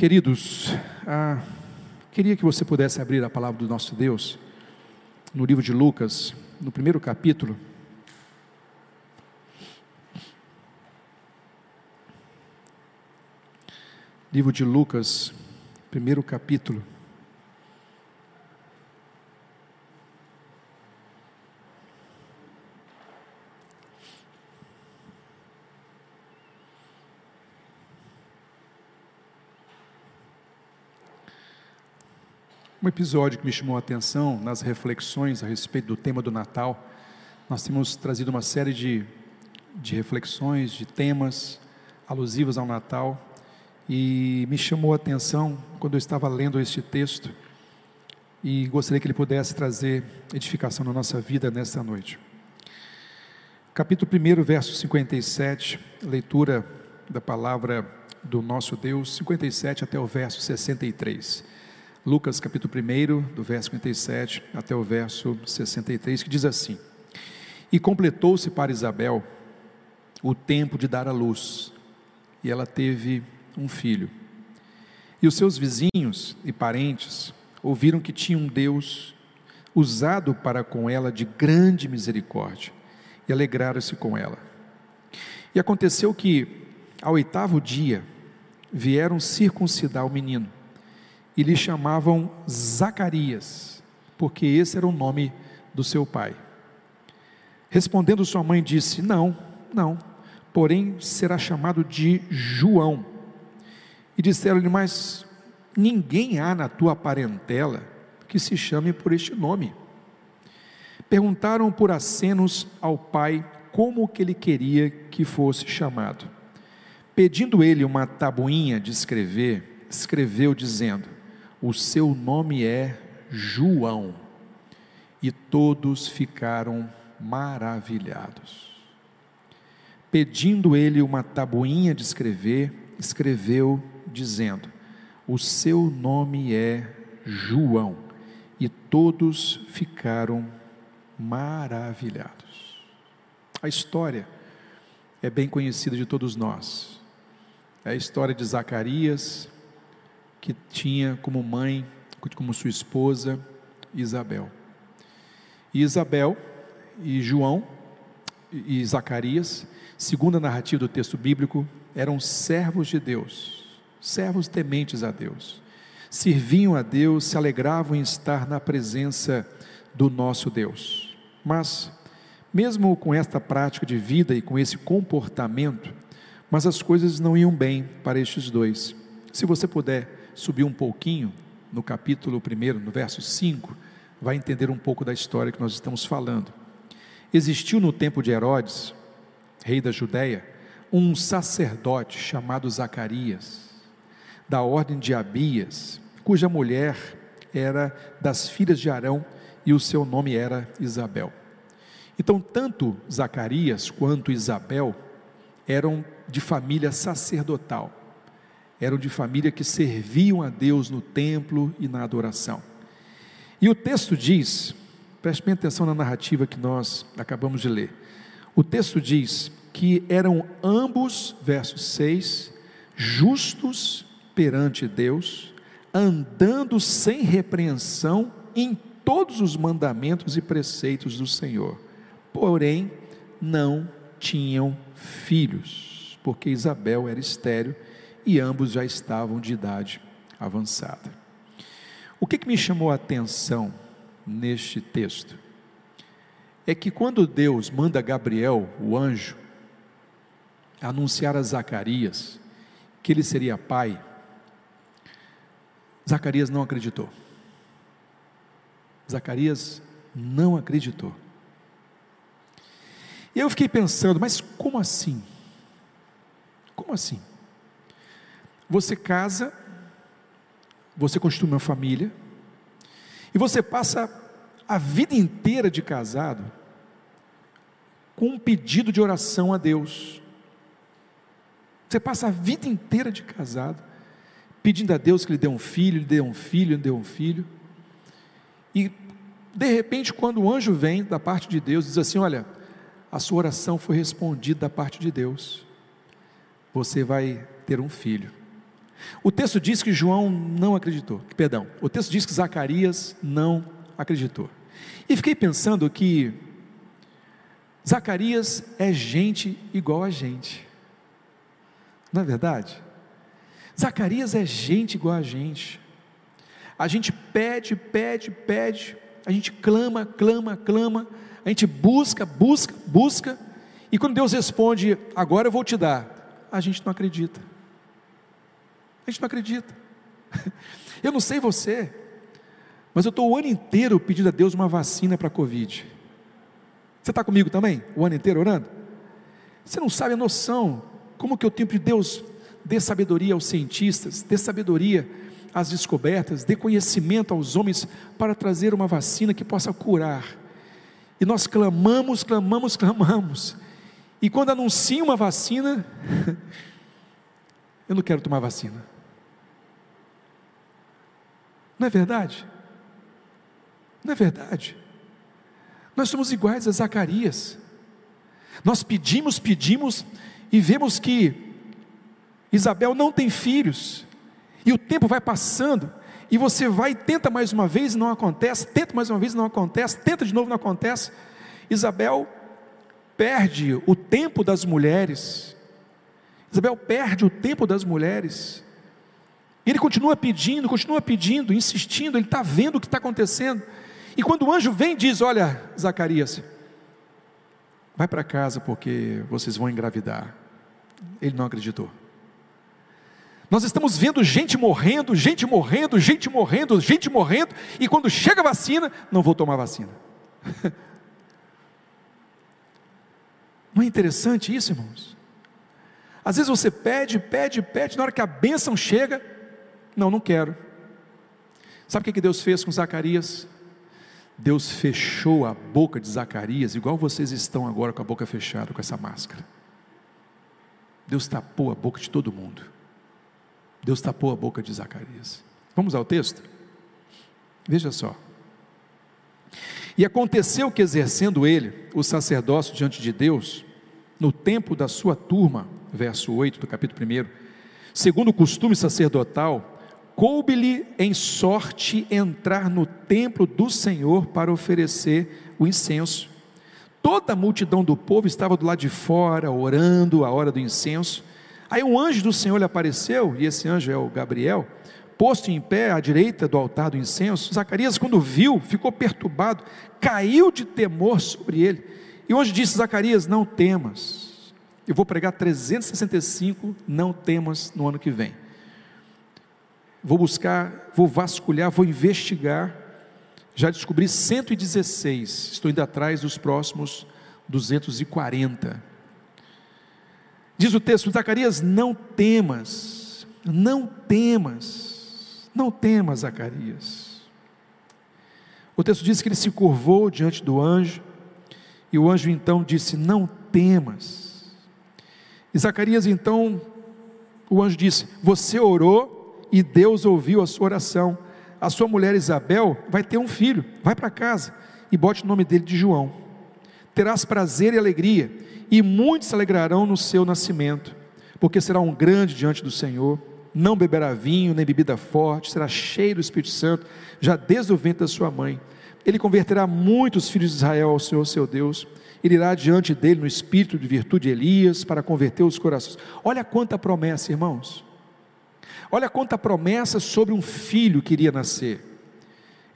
Queridos, ah, queria que você pudesse abrir a palavra do nosso Deus no livro de Lucas, no primeiro capítulo. Livro de Lucas, primeiro capítulo. Episódio que me chamou a atenção nas reflexões a respeito do tema do Natal. Nós temos trazido uma série de, de reflexões, de temas alusivos ao Natal. E me chamou a atenção quando eu estava lendo este texto. E gostaria que ele pudesse trazer edificação na nossa vida nesta noite. Capítulo 1, verso 57, leitura da palavra do nosso Deus, 57 até o verso 63. Lucas capítulo 1, do verso 57 até o verso 63, que diz assim: E completou-se para Isabel o tempo de dar à luz, e ela teve um filho. E os seus vizinhos e parentes ouviram que tinha um Deus usado para com ela de grande misericórdia, e alegraram-se com ela. E aconteceu que, ao oitavo dia, vieram circuncidar o menino e lhe chamavam Zacarias, porque esse era o nome do seu pai. Respondendo sua mãe, disse: Não, não, porém será chamado de João. E disseram-lhe: Mas ninguém há na tua parentela que se chame por este nome. Perguntaram por acenos ao pai como que ele queria que fosse chamado. Pedindo ele uma tabuinha de escrever, escreveu dizendo: o seu nome é João. E todos ficaram maravilhados. Pedindo ele uma tabuinha de escrever, escreveu, dizendo: O seu nome é João. E todos ficaram maravilhados. A história é bem conhecida de todos nós. É a história de Zacarias, que tinha como mãe, como sua esposa, Isabel. E Isabel e João e Zacarias, segundo a narrativa do texto bíblico, eram servos de Deus, servos tementes a Deus. Serviam a Deus, se alegravam em estar na presença do nosso Deus. Mas, mesmo com esta prática de vida e com esse comportamento, mas as coisas não iam bem para estes dois. Se você puder subir um pouquinho no capítulo 1, no verso 5, vai entender um pouco da história que nós estamos falando. Existiu no tempo de Herodes, rei da Judéia, um sacerdote chamado Zacarias, da ordem de Abias, cuja mulher era das filhas de Arão e o seu nome era Isabel. Então, tanto Zacarias quanto Isabel eram de família sacerdotal eram de família que serviam a Deus no templo e na adoração. E o texto diz, preste bem atenção na narrativa que nós acabamos de ler. O texto diz que eram ambos, verso 6, justos perante Deus, andando sem repreensão em todos os mandamentos e preceitos do Senhor. Porém, não tinham filhos, porque Isabel era estéril e ambos já estavam de idade avançada. O que, que me chamou a atenção neste texto? É que quando Deus manda Gabriel, o anjo, anunciar a Zacarias que ele seria pai, Zacarias não acreditou. Zacarias não acreditou. E eu fiquei pensando, mas como assim? Como assim? Você casa, você constitui uma família, e você passa a vida inteira de casado com um pedido de oração a Deus. Você passa a vida inteira de casado, pedindo a Deus que lhe dê um filho, lhe dê um filho, lhe dê um filho. E de repente, quando o anjo vem da parte de Deus, diz assim: Olha, a sua oração foi respondida da parte de Deus, você vai ter um filho. O texto diz que João não acreditou, perdão, o texto diz que Zacarias não acreditou. E fiquei pensando que Zacarias é gente igual a gente, não é verdade? Zacarias é gente igual a gente. A gente pede, pede, pede, a gente clama, clama, clama, a gente busca, busca, busca, e quando Deus responde, agora eu vou te dar, a gente não acredita. Gente não acredita. Eu não sei você, mas eu estou o ano inteiro pedindo a Deus uma vacina para a Covid. Você está comigo também? O ano inteiro orando? Você não sabe a noção, como que o tempo de Deus dê sabedoria aos cientistas, dê sabedoria às descobertas, dê conhecimento aos homens para trazer uma vacina que possa curar. E nós clamamos, clamamos, clamamos. E quando anuncia uma vacina, eu não quero tomar vacina. Não é verdade? Não é verdade? Nós somos iguais a Zacarias. Nós pedimos, pedimos e vemos que Isabel não tem filhos. E o tempo vai passando e você vai e tenta mais uma vez e não acontece, tenta mais uma vez e não acontece, tenta de novo e não acontece. Isabel perde o tempo das mulheres. Isabel perde o tempo das mulheres. Ele continua pedindo, continua pedindo, insistindo, ele está vendo o que está acontecendo. E quando o anjo vem, diz: Olha, Zacarias, vai para casa porque vocês vão engravidar. Ele não acreditou. Nós estamos vendo gente morrendo, gente morrendo, gente morrendo, gente morrendo, e quando chega a vacina, não vou tomar vacina. Não é interessante isso, irmãos? Às vezes você pede, pede, pede, na hora que a bênção chega, não, não quero. Sabe o que Deus fez com Zacarias? Deus fechou a boca de Zacarias, igual vocês estão agora com a boca fechada com essa máscara. Deus tapou a boca de todo mundo. Deus tapou a boca de Zacarias. Vamos ao texto? Veja só. E aconteceu que, exercendo ele o sacerdócio diante de Deus, no tempo da sua turma, verso 8 do capítulo 1, segundo o costume sacerdotal, coube-lhe em sorte entrar no templo do Senhor para oferecer o incenso. Toda a multidão do povo estava do lado de fora, orando a hora do incenso. Aí um anjo do Senhor lhe apareceu, e esse anjo é o Gabriel, posto em pé à direita do altar do incenso. Zacarias, quando viu, ficou perturbado, caiu de temor sobre ele. E hoje disse: Zacarias, não temas. Eu vou pregar 365, não temas no ano que vem. Vou buscar, vou vasculhar, vou investigar. Já descobri 116, estou indo atrás dos próximos 240. Diz o texto, Zacarias, não temas, não temas, não temas, Zacarias. O texto diz que ele se curvou diante do anjo, e o anjo então disse: Não temas. E Zacarias então, o anjo disse: Você orou e Deus ouviu a sua oração. A sua mulher Isabel vai ter um filho, vai para casa e bote o nome dele de João. Terás prazer e alegria e muitos se alegrarão no seu nascimento, porque será um grande diante do Senhor, não beberá vinho nem bebida forte, será cheio do Espírito Santo, já desde o ventre da sua mãe. Ele converterá muitos filhos de Israel ao Senhor seu Deus, ele irá diante dele no espírito de virtude de Elias para converter os corações. Olha quanta promessa, irmãos. Olha quanta promessa sobre um filho que iria nascer.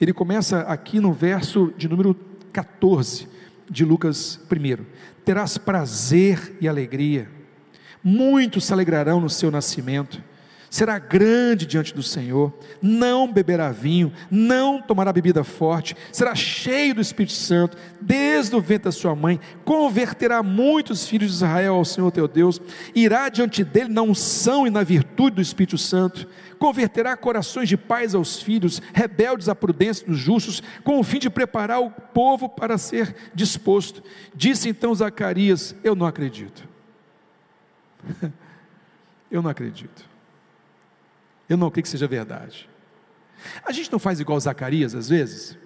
Ele começa aqui no verso de número 14 de Lucas 1 terás prazer e alegria, muitos se alegrarão no seu nascimento, será grande diante do Senhor, não beberá vinho, não tomará bebida forte, será cheio do Espírito Santo, desde o ventre da sua mãe, converterá muitos filhos de Israel ao Senhor teu Deus, irá diante dele na unção e na virtude do Espírito Santo, converterá corações de pais aos filhos, rebeldes à prudência dos justos, com o fim de preparar o povo para ser disposto. Disse então Zacarias: Eu não acredito. Eu não acredito. Eu não creio que seja verdade. A gente não faz igual Zacarias às vezes?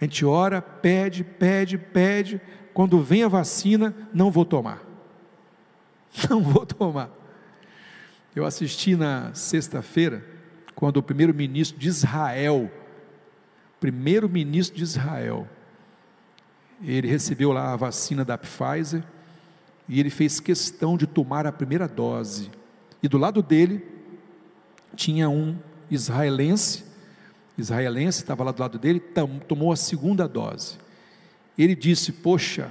A gente ora, pede, pede, pede, quando vem a vacina, não vou tomar. Não vou tomar. Eu assisti na sexta-feira, quando o primeiro-ministro de Israel, primeiro-ministro de Israel, ele recebeu lá a vacina da Pfizer e ele fez questão de tomar a primeira dose. E do lado dele tinha um israelense, israelense estava lá do lado dele, tomou a segunda dose. Ele disse: Poxa,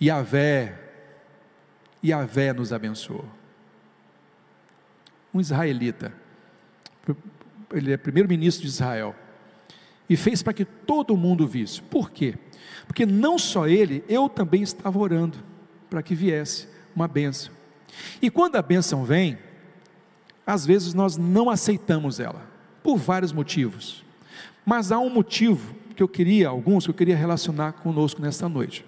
Yahvé, Yahvé nos abençoou. Um israelita, ele é primeiro-ministro de Israel, e fez para que todo mundo visse. Por quê? Porque não só ele, eu também estava orando para que viesse uma bênção. E quando a bênção vem, às vezes nós não aceitamos ela, por vários motivos. Mas há um motivo que eu queria, alguns que eu queria relacionar conosco nesta noite.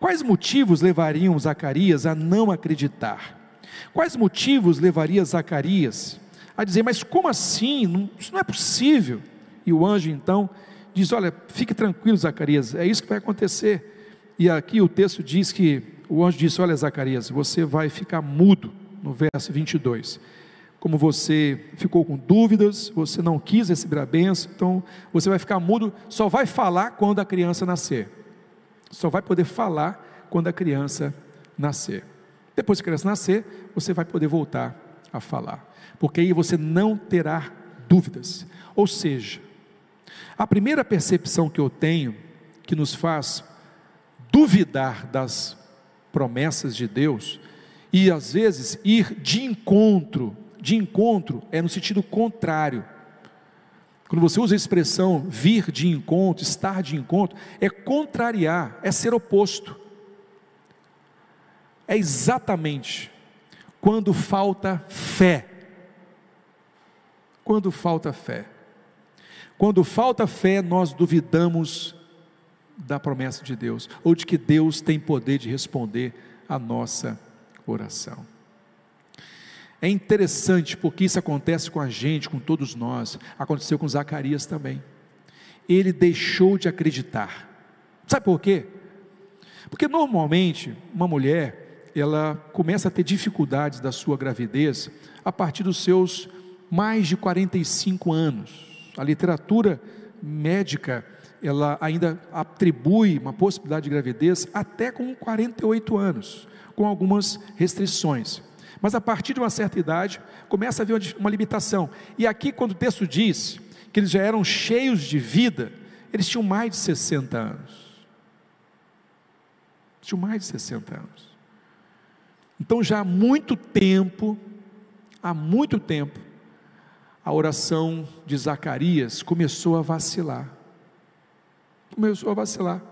Quais motivos levariam Zacarias a não acreditar? Quais motivos levaria Zacarias a dizer, mas como assim? Isso não é possível. E o anjo então diz: Olha, fique tranquilo, Zacarias, é isso que vai acontecer. E aqui o texto diz que o anjo disse: Olha, Zacarias, você vai ficar mudo, no verso 22. Como você ficou com dúvidas, você não quis receber a benção, então você vai ficar mudo, só vai falar quando a criança nascer. Só vai poder falar quando a criança nascer. Depois que a criança nascer, você vai poder voltar a falar, porque aí você não terá dúvidas. Ou seja, a primeira percepção que eu tenho, que nos faz duvidar das promessas de Deus, e às vezes ir de encontro, de encontro é no sentido contrário. Quando você usa a expressão vir de encontro, estar de encontro, é contrariar, é ser oposto. É exatamente quando falta fé. Quando falta fé. Quando falta fé, nós duvidamos da promessa de Deus, ou de que Deus tem poder de responder a nossa oração. É interessante porque isso acontece com a gente, com todos nós, aconteceu com Zacarias também. Ele deixou de acreditar. Sabe por quê? Porque normalmente uma mulher, ela começa a ter dificuldades da sua gravidez a partir dos seus mais de 45 anos a literatura médica, ela ainda atribui uma possibilidade de gravidez até com 48 anos, com algumas restrições. Mas a partir de uma certa idade, começa a haver uma limitação. E aqui, quando o texto diz que eles já eram cheios de vida, eles tinham mais de 60 anos. Tinham mais de 60 anos. Então, já há muito tempo, há muito tempo, a oração de Zacarias começou a vacilar. Começou a vacilar.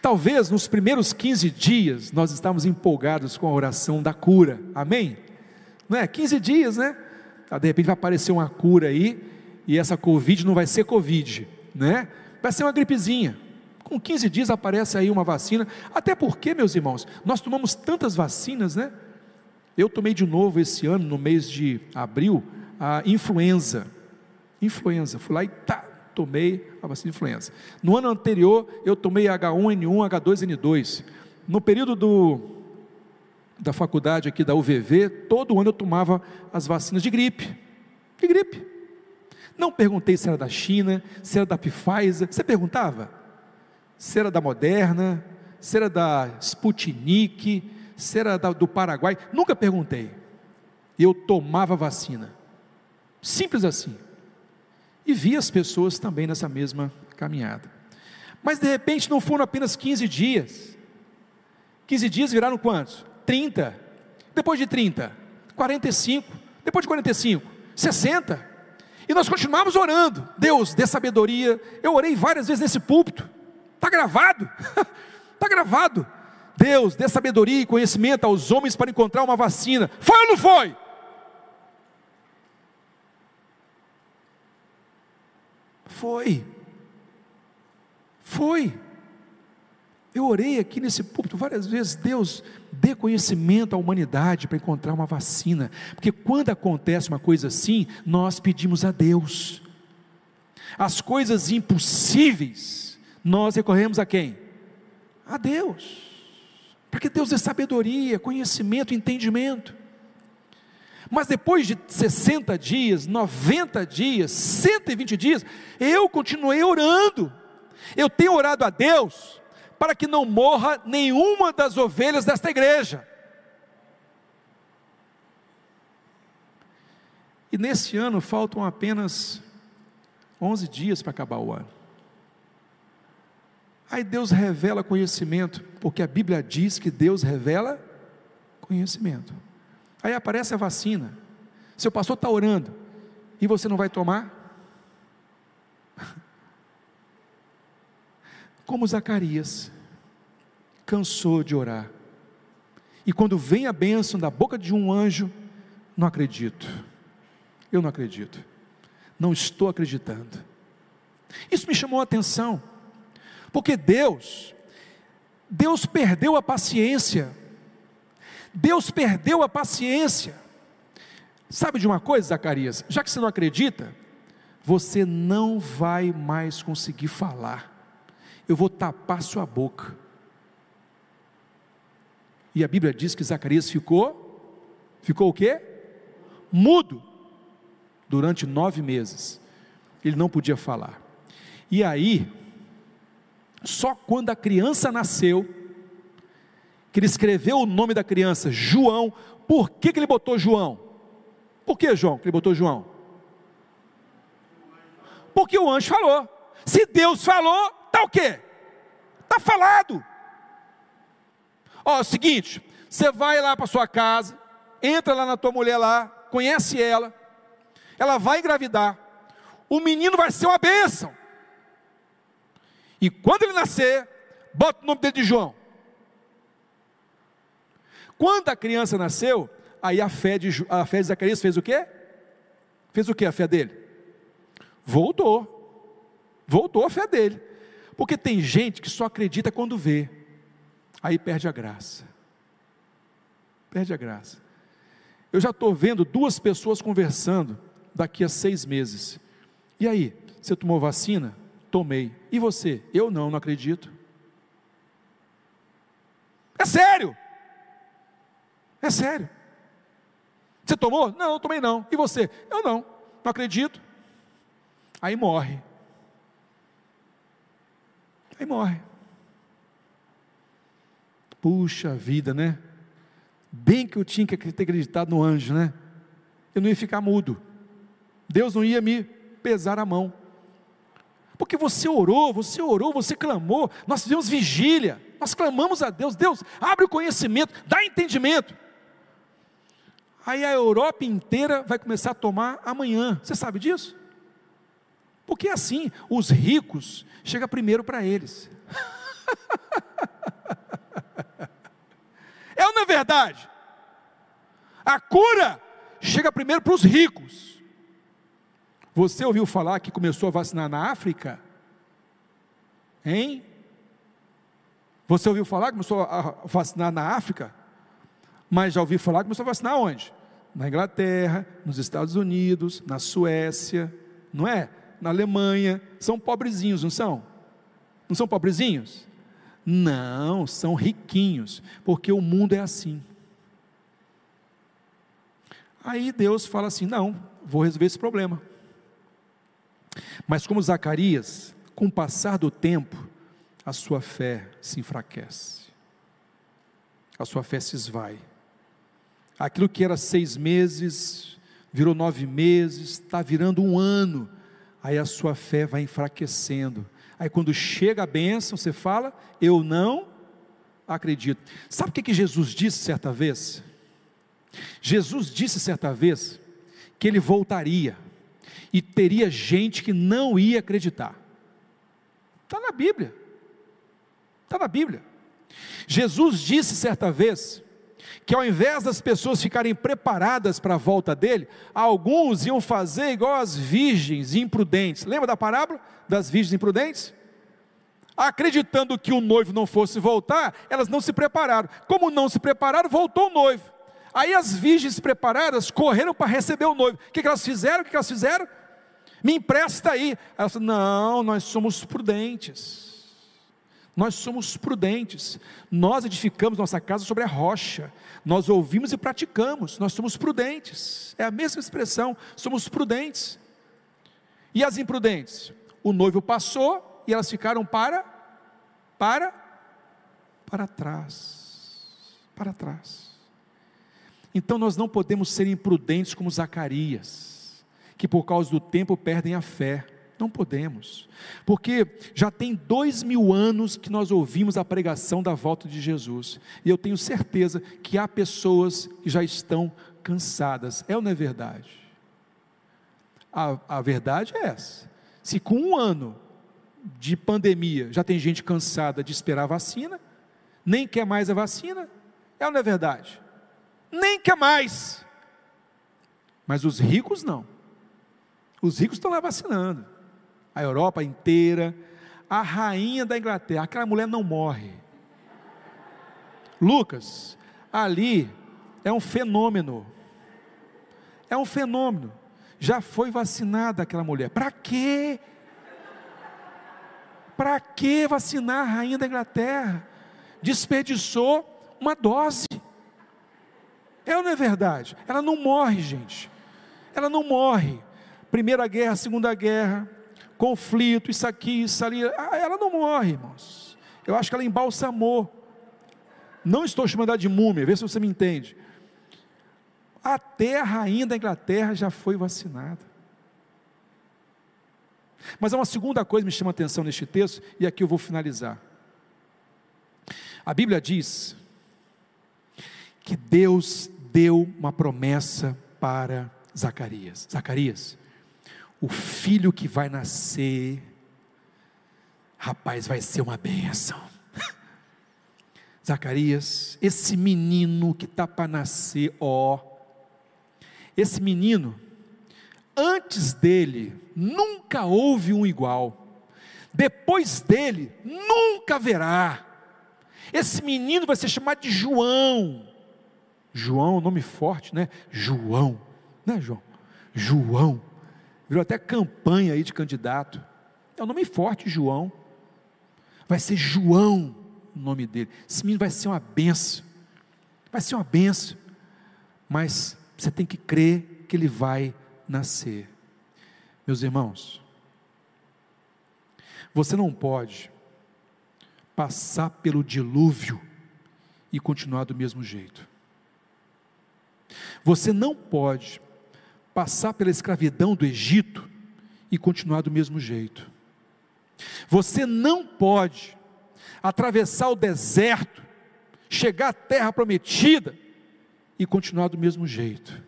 Talvez nos primeiros 15 dias nós estávamos empolgados com a oração da cura, amém? Não é? 15 dias, né? Ah, de repente vai aparecer uma cura aí, e essa Covid não vai ser Covid, né? Vai ser uma gripezinha. Com 15 dias aparece aí uma vacina, até porque, meus irmãos, nós tomamos tantas vacinas, né? Eu tomei de novo esse ano, no mês de abril, a influenza. Influenza, fui lá e tá, tomei a vacina de influenza. No ano anterior, eu tomei H1N1, H2N2. No período do, da faculdade aqui da UVV, todo ano eu tomava as vacinas de gripe. De gripe. Não perguntei se era da China, se era da Pfizer. Você perguntava? Se era da Moderna, se era da Sputnik, se era da, do Paraguai. Nunca perguntei. Eu tomava vacina. Simples assim. E vi as pessoas também nessa mesma caminhada. Mas de repente não foram apenas 15 dias. 15 dias viraram quantos? 30. Depois de 30, 45. Depois de 45, 60. E nós continuamos orando. Deus, dê sabedoria. Eu orei várias vezes nesse púlpito. Está gravado. Está gravado. Deus, dê sabedoria e conhecimento aos homens para encontrar uma vacina. Foi ou não foi? Foi. Foi. Eu orei aqui nesse púlpito várias vezes, Deus, dê conhecimento à humanidade para encontrar uma vacina, porque quando acontece uma coisa assim, nós pedimos a Deus. As coisas impossíveis, nós recorremos a quem? A Deus. Para que Deus dê sabedoria, conhecimento, entendimento. Mas depois de 60 dias, 90 dias, 120 dias, eu continuei orando. Eu tenho orado a Deus para que não morra nenhuma das ovelhas desta igreja. E nesse ano faltam apenas 11 dias para acabar o ano. Aí Deus revela conhecimento, porque a Bíblia diz que Deus revela conhecimento. Aí aparece a vacina. Seu pastor está orando e você não vai tomar? Como Zacarias cansou de orar. E quando vem a bênção da boca de um anjo, não acredito. Eu não acredito. Não estou acreditando. Isso me chamou a atenção. Porque Deus, Deus perdeu a paciência Deus perdeu a paciência. Sabe de uma coisa, Zacarias? Já que você não acredita, você não vai mais conseguir falar. Eu vou tapar sua boca. E a Bíblia diz que Zacarias ficou, ficou o quê? Mudo, durante nove meses. Ele não podia falar. E aí, só quando a criança nasceu, que ele escreveu o nome da criança, João. Por que, que ele botou João? Por que, João, que ele botou João? Porque o anjo falou. Se Deus falou, está o quê? Está falado. Ó, seguinte, você vai lá para sua casa, entra lá na tua mulher lá, conhece ela, ela vai engravidar, o menino vai ser uma bênção. E quando ele nascer, bota o nome dele de João. Quando a criança nasceu, aí a fé de, a fé de Zacarias fez o quê? Fez o quê a fé dele? Voltou. Voltou a fé dele. Porque tem gente que só acredita quando vê, aí perde a graça. Perde a graça. Eu já estou vendo duas pessoas conversando daqui a seis meses. E aí, você tomou vacina? Tomei. E você? Eu não, não acredito. É sério. É sério. Você tomou? Não, eu tomei não. E você? Eu não, não acredito. Aí morre. Aí morre. Puxa vida, né? Bem que eu tinha que ter acreditado no anjo, né? Eu não ia ficar mudo. Deus não ia me pesar a mão. Porque você orou, você orou, você clamou, nós fizemos vigília, nós clamamos a Deus, Deus, abre o conhecimento, dá entendimento. Aí a Europa inteira vai começar a tomar amanhã. Você sabe disso? Porque é assim, os ricos chega primeiro para eles. é ou não é verdade? A cura chega primeiro para os ricos. Você ouviu falar que começou a vacinar na África? Hein? Você ouviu falar que começou a vacinar na África? Mas já ouviu falar que começou a vacinar onde? Na Inglaterra, nos Estados Unidos, na Suécia, não é? Na Alemanha, são pobrezinhos, não são? Não são pobrezinhos? Não, são riquinhos, porque o mundo é assim. Aí Deus fala assim: não, vou resolver esse problema. Mas como Zacarias, com o passar do tempo, a sua fé se enfraquece, a sua fé se esvai. Aquilo que era seis meses, virou nove meses, está virando um ano. Aí a sua fé vai enfraquecendo. Aí quando chega a bênção, você fala, eu não acredito. Sabe o que, que Jesus disse certa vez? Jesus disse certa vez que ele voltaria e teria gente que não ia acreditar. Está na Bíblia. Está na Bíblia. Jesus disse certa vez que ao invés das pessoas ficarem preparadas para a volta dele, alguns iam fazer igual as virgens imprudentes. Lembra da parábola das virgens imprudentes? Acreditando que o noivo não fosse voltar, elas não se prepararam. Como não se prepararam, voltou o noivo. Aí as virgens preparadas correram para receber o noivo. O que, elas fizeram? O que, elas fizeram? Me empresta aí. Elas falaram, não, nós somos prudentes. Nós somos prudentes, nós edificamos nossa casa sobre a rocha, nós ouvimos e praticamos, nós somos prudentes, é a mesma expressão, somos prudentes. E as imprudentes? O noivo passou e elas ficaram para, para, para trás, para trás. Então nós não podemos ser imprudentes como Zacarias, que por causa do tempo perdem a fé. Não podemos, porque já tem dois mil anos que nós ouvimos a pregação da volta de Jesus, e eu tenho certeza que há pessoas que já estão cansadas, é ou não é verdade? A, a verdade é essa: se com um ano de pandemia já tem gente cansada de esperar a vacina, nem quer mais a vacina, é ou não é verdade? Nem quer mais, mas os ricos não, os ricos estão lá vacinando a Europa inteira, a rainha da Inglaterra, aquela mulher não morre. Lucas, ali é um fenômeno. É um fenômeno. Já foi vacinada aquela mulher. Para quê? Para que vacinar a rainha da Inglaterra? Desperdiçou uma dose. É ou não é verdade? Ela não morre, gente. Ela não morre. Primeira guerra, segunda guerra, conflito, isso aqui, isso ali. Ah, ela não morre, irmãos. Eu acho que ela embalsamou. Não estou chamando ela de múmia, vê se você me entende. A rainha da Inglaterra já foi vacinada. Mas há uma segunda coisa que me chama a atenção neste texto, e aqui eu vou finalizar. A Bíblia diz que Deus deu uma promessa para Zacarias. Zacarias, o filho que vai nascer, rapaz, vai ser uma bênção. Zacarias, esse menino que está para nascer, ó, esse menino, antes dele, nunca houve um igual, depois dele, nunca haverá. Esse menino vai ser chamado de João. João, nome forte, né? João, né, João? João virou até campanha aí de candidato. É um nome forte, João. Vai ser João o nome dele. Esse menino vai ser uma benção. Vai ser uma benção. Mas você tem que crer que ele vai nascer. Meus irmãos, você não pode passar pelo dilúvio e continuar do mesmo jeito. Você não pode passar pela escravidão do Egito e continuar do mesmo jeito. Você não pode atravessar o deserto, chegar à terra prometida e continuar do mesmo jeito.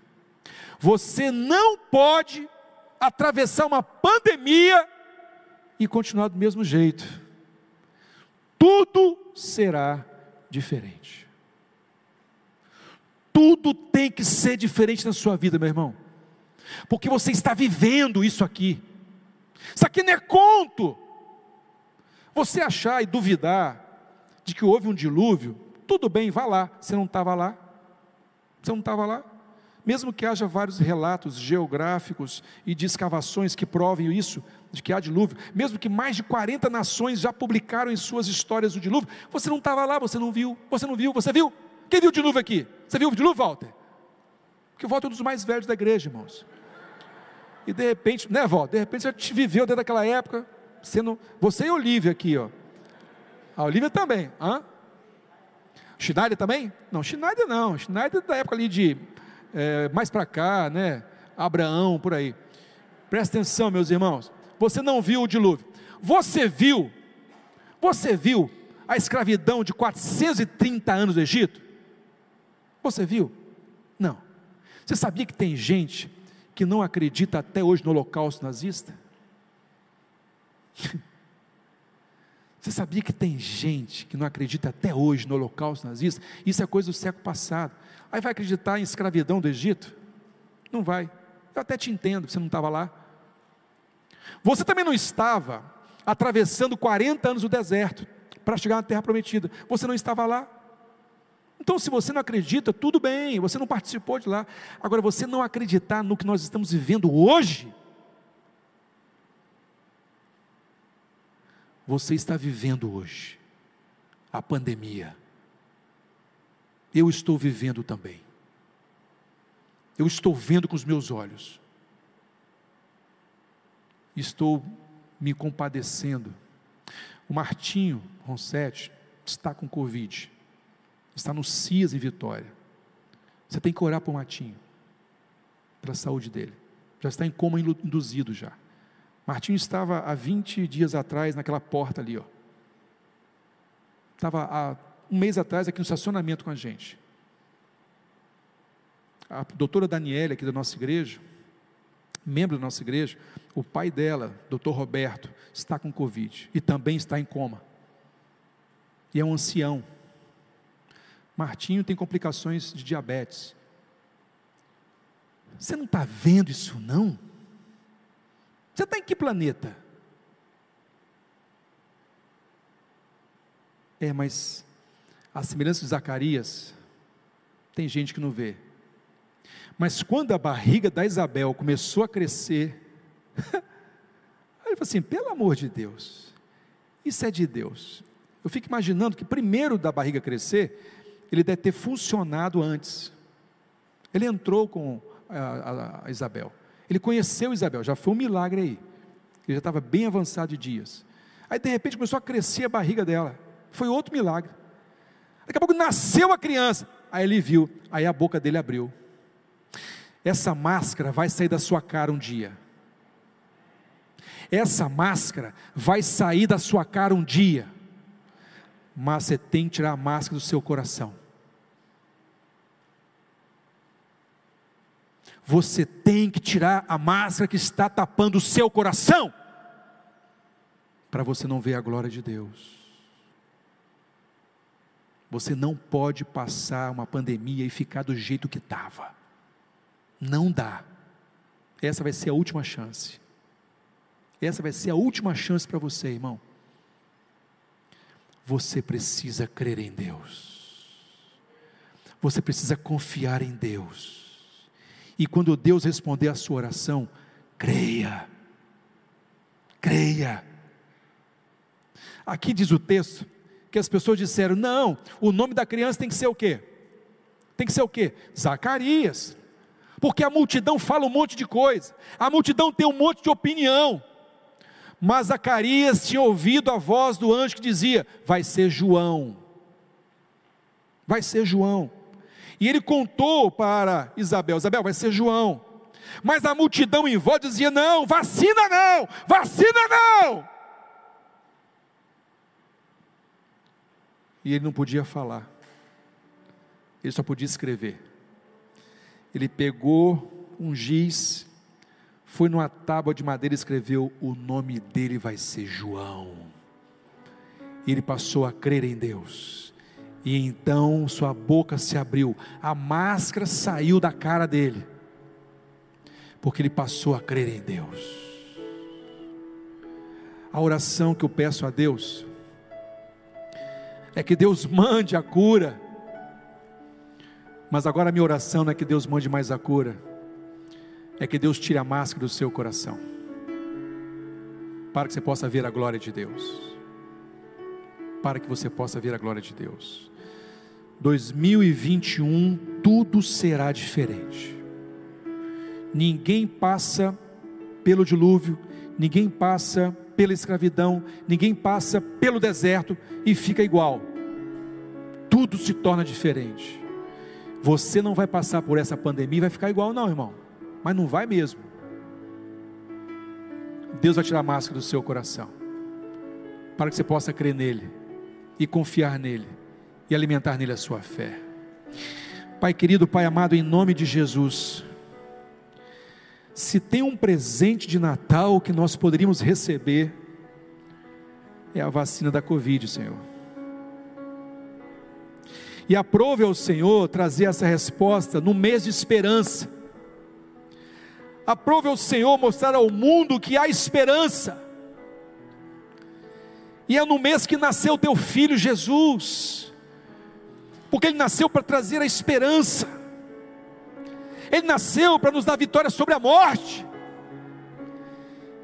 Você não pode atravessar uma pandemia e continuar do mesmo jeito. Tudo será diferente. Tudo tem que ser diferente na sua vida, meu irmão porque você está vivendo isso aqui. Isso aqui não é conto. Você achar e duvidar de que houve um dilúvio, tudo bem, vá lá. Você não estava lá? Você não estava lá? Mesmo que haja vários relatos geográficos e de escavações que provem isso, de que há dilúvio, mesmo que mais de 40 nações já publicaram em suas histórias o dilúvio, você não estava lá, você não viu, você não viu, você viu? Quem viu o dilúvio aqui? Você viu o dilúvio, Walter? Porque o Walter é um dos mais velhos da igreja, irmãos. E de repente, né, vó? De repente você te viveu dentro daquela época, sendo você e Olivia aqui, ó. A Olivia também, hã? Schneider também? Não, Schneider não. Schneider da época ali de é, mais para cá, né? Abraão, por aí. Presta atenção, meus irmãos. Você não viu o dilúvio. Você viu? Você viu a escravidão de 430 anos do Egito? Você viu? Não. Você sabia que tem gente que não acredita até hoje no holocausto nazista? Você sabia que tem gente que não acredita até hoje no holocausto nazista? Isso é coisa do século passado. Aí vai acreditar em escravidão do Egito? Não vai. Eu até te entendo, você não estava lá. Você também não estava atravessando 40 anos o deserto para chegar na terra prometida. Você não estava lá. Então, se você não acredita, tudo bem, você não participou de lá. Agora, você não acreditar no que nós estamos vivendo hoje, você está vivendo hoje. a pandemia. Eu estou vivendo também. Eu estou vendo com os meus olhos. Estou me compadecendo. O Martinho Ronsetti está com Covid. Está no CIAS em Vitória. Você tem que orar para o Martinho, pela saúde dele. Já está em coma induzido já. Martinho estava há 20 dias atrás naquela porta ali, ó. Estava há um mês atrás aqui no estacionamento com a gente. A doutora Daniela, aqui da nossa igreja, membro da nossa igreja, o pai dela, doutor Roberto, está com Covid e também está em coma. E é um ancião. Martinho tem complicações de diabetes. Você não está vendo isso, não? Você está em que planeta? É, mas a semelhança de Zacarias, tem gente que não vê. Mas quando a barriga da Isabel começou a crescer, ele falou assim: pelo amor de Deus, isso é de Deus. Eu fico imaginando que primeiro da barriga crescer, ele deve ter funcionado antes. Ele entrou com a, a, a Isabel. Ele conheceu Isabel, já foi um milagre aí. Ele já estava bem avançado de dias. Aí de repente começou a crescer a barriga dela. Foi outro milagre. Daqui a pouco nasceu a criança. Aí ele viu, aí a boca dele abriu. Essa máscara vai sair da sua cara um dia. Essa máscara vai sair da sua cara um dia. Mas você tem que tirar a máscara do seu coração. Você tem que tirar a máscara que está tapando o seu coração, para você não ver a glória de Deus. Você não pode passar uma pandemia e ficar do jeito que estava. Não dá. Essa vai ser a última chance. Essa vai ser a última chance para você, irmão. Você precisa crer em Deus. Você precisa confiar em Deus. E quando Deus responder a sua oração, creia. Creia. Aqui diz o texto que as pessoas disseram: "Não, o nome da criança tem que ser o quê? Tem que ser o quê? Zacarias. Porque a multidão fala um monte de coisa. A multidão tem um monte de opinião. Mas Zacarias tinha ouvido a voz do anjo que dizia: Vai ser João. Vai ser João. E ele contou para Isabel: Isabel, vai ser João. Mas a multidão em volta dizia: Não, vacina não, vacina não. E ele não podia falar, ele só podia escrever. Ele pegou um giz, foi numa tábua de madeira e escreveu: O nome dele vai ser João. E ele passou a crer em Deus e então sua boca se abriu, a máscara saiu da cara dele, porque ele passou a crer em Deus. A oração que eu peço a Deus é que Deus mande a cura, mas agora a minha oração não é que Deus mande mais a cura, é que Deus tire a máscara do seu coração, para que você possa ver a glória de Deus para que você possa ver a glória de Deus. 2021 tudo será diferente. Ninguém passa pelo dilúvio, ninguém passa pela escravidão, ninguém passa pelo deserto e fica igual. Tudo se torna diferente. Você não vai passar por essa pandemia e vai ficar igual, não, irmão. Mas não vai mesmo. Deus vai tirar a máscara do seu coração, para que você possa crer nele e confiar nele e alimentar nele a sua fé. Pai querido, Pai amado, em nome de Jesus, se tem um presente de Natal que nós poderíamos receber, é a vacina da Covid, Senhor. E aprove ao Senhor trazer essa resposta no mês de esperança. Aprove ao Senhor mostrar ao mundo que há esperança. E é no mês que nasceu teu filho Jesus porque ele nasceu para trazer a esperança, ele nasceu para nos dar vitória sobre a morte.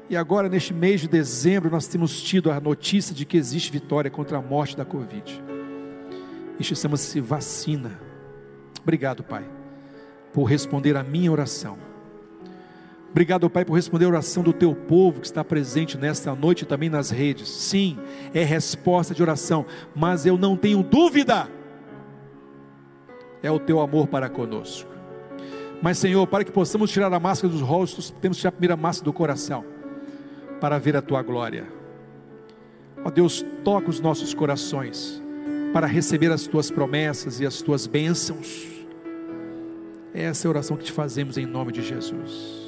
E agora, neste mês de dezembro, nós temos tido a notícia de que existe vitória contra a morte da Covid. Isso chama-se vacina. Obrigado, Pai, por responder a minha oração. Obrigado, Pai, por responder a oração do teu povo que está presente nesta noite e também nas redes. Sim, é resposta de oração, mas eu não tenho dúvida, é o teu amor para conosco. Mas, Senhor, para que possamos tirar a máscara dos rostos, temos que tirar a primeira máscara do coração, para ver a tua glória. Ó Deus, toca os nossos corações, para receber as tuas promessas e as tuas bênçãos. Essa é a oração que te fazemos em nome de Jesus.